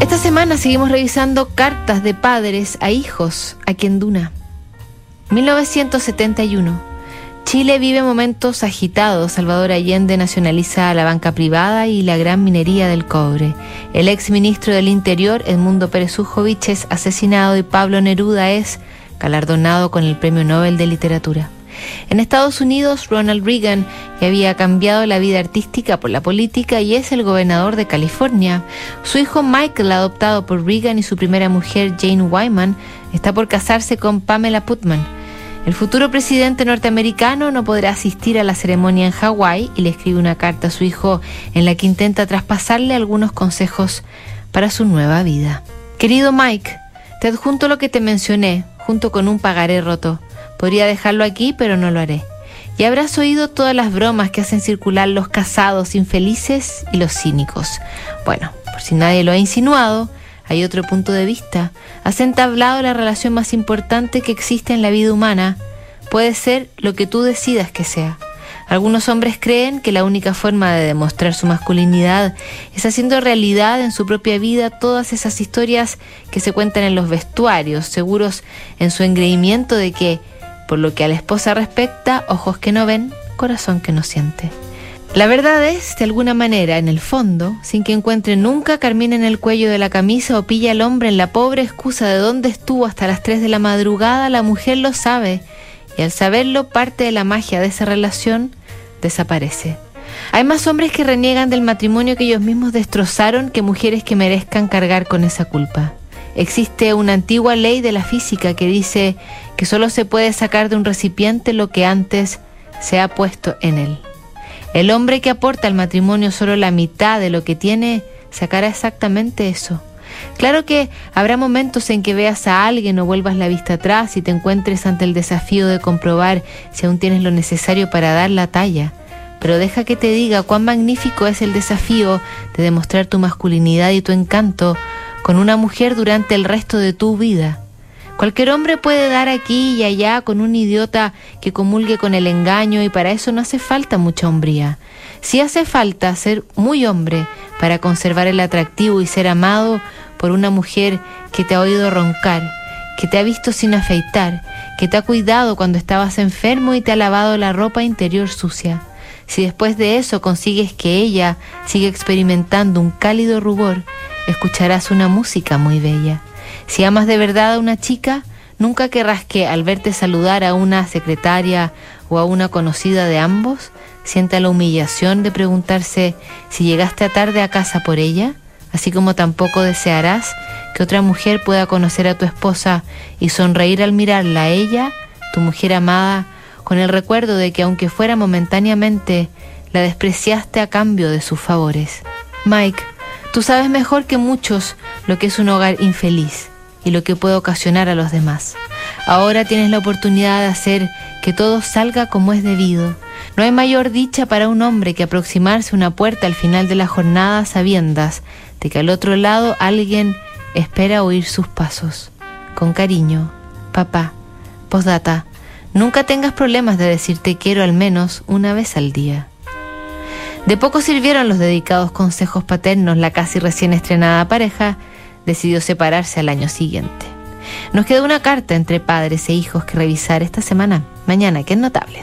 Esta semana seguimos revisando cartas de padres a hijos aquí en Duna. 1971. Chile vive momentos agitados. Salvador Allende nacionaliza la banca privada y la gran minería del cobre. El ex ministro del Interior, Edmundo Pérez Ujovich, es asesinado y Pablo Neruda es galardonado con el Premio Nobel de Literatura. En Estados Unidos, Ronald Reagan ya había cambiado la vida artística por la política y es el gobernador de California. Su hijo Michael, adoptado por Reagan y su primera mujer Jane Wyman, está por casarse con Pamela Putman. El futuro presidente norteamericano no podrá asistir a la ceremonia en Hawái y le escribe una carta a su hijo en la que intenta traspasarle algunos consejos para su nueva vida. Querido Mike, te adjunto lo que te mencioné, junto con un pagaré roto. Podría dejarlo aquí, pero no lo haré. Y habrás oído todas las bromas que hacen circular los casados infelices y los cínicos. Bueno, por si nadie lo ha insinuado, hay otro punto de vista. Has entablado la relación más importante que existe en la vida humana. Puede ser lo que tú decidas que sea. Algunos hombres creen que la única forma de demostrar su masculinidad es haciendo realidad en su propia vida todas esas historias que se cuentan en los vestuarios, seguros en su engreimiento de que por lo que a la esposa respecta, ojos que no ven, corazón que no siente. La verdad es, de alguna manera, en el fondo, sin que encuentre nunca carmina en el cuello de la camisa o pilla al hombre en la pobre excusa de dónde estuvo hasta las 3 de la madrugada, la mujer lo sabe, y al saberlo parte de la magia de esa relación desaparece. Hay más hombres que reniegan del matrimonio que ellos mismos destrozaron que mujeres que merezcan cargar con esa culpa. Existe una antigua ley de la física que dice que solo se puede sacar de un recipiente lo que antes se ha puesto en él. El hombre que aporta al matrimonio solo la mitad de lo que tiene sacará exactamente eso. Claro que habrá momentos en que veas a alguien o vuelvas la vista atrás y te encuentres ante el desafío de comprobar si aún tienes lo necesario para dar la talla. Pero deja que te diga cuán magnífico es el desafío de demostrar tu masculinidad y tu encanto con una mujer durante el resto de tu vida. Cualquier hombre puede dar aquí y allá con un idiota que comulgue con el engaño y para eso no hace falta mucha hombría. Sí hace falta ser muy hombre para conservar el atractivo y ser amado por una mujer que te ha oído roncar, que te ha visto sin afeitar, que te ha cuidado cuando estabas enfermo y te ha lavado la ropa interior sucia. Si después de eso consigues que ella siga experimentando un cálido rubor, escucharás una música muy bella. Si amas de verdad a una chica, nunca querrás que al verte saludar a una secretaria o a una conocida de ambos, sienta la humillación de preguntarse si llegaste a tarde a casa por ella, así como tampoco desearás que otra mujer pueda conocer a tu esposa y sonreír al mirarla a ella, tu mujer amada, con el recuerdo de que aunque fuera momentáneamente, la despreciaste a cambio de sus favores. Mike, tú sabes mejor que muchos lo que es un hogar infeliz y lo que puede ocasionar a los demás. Ahora tienes la oportunidad de hacer que todo salga como es debido. No hay mayor dicha para un hombre que aproximarse a una puerta al final de la jornada sabiendas de que al otro lado alguien espera oír sus pasos. Con cariño, papá. Postdata. Nunca tengas problemas de decirte quiero al menos una vez al día. De poco sirvieron los dedicados consejos paternos, la casi recién estrenada pareja decidió separarse al año siguiente. Nos queda una carta entre padres e hijos que revisar esta semana, mañana, que es notables.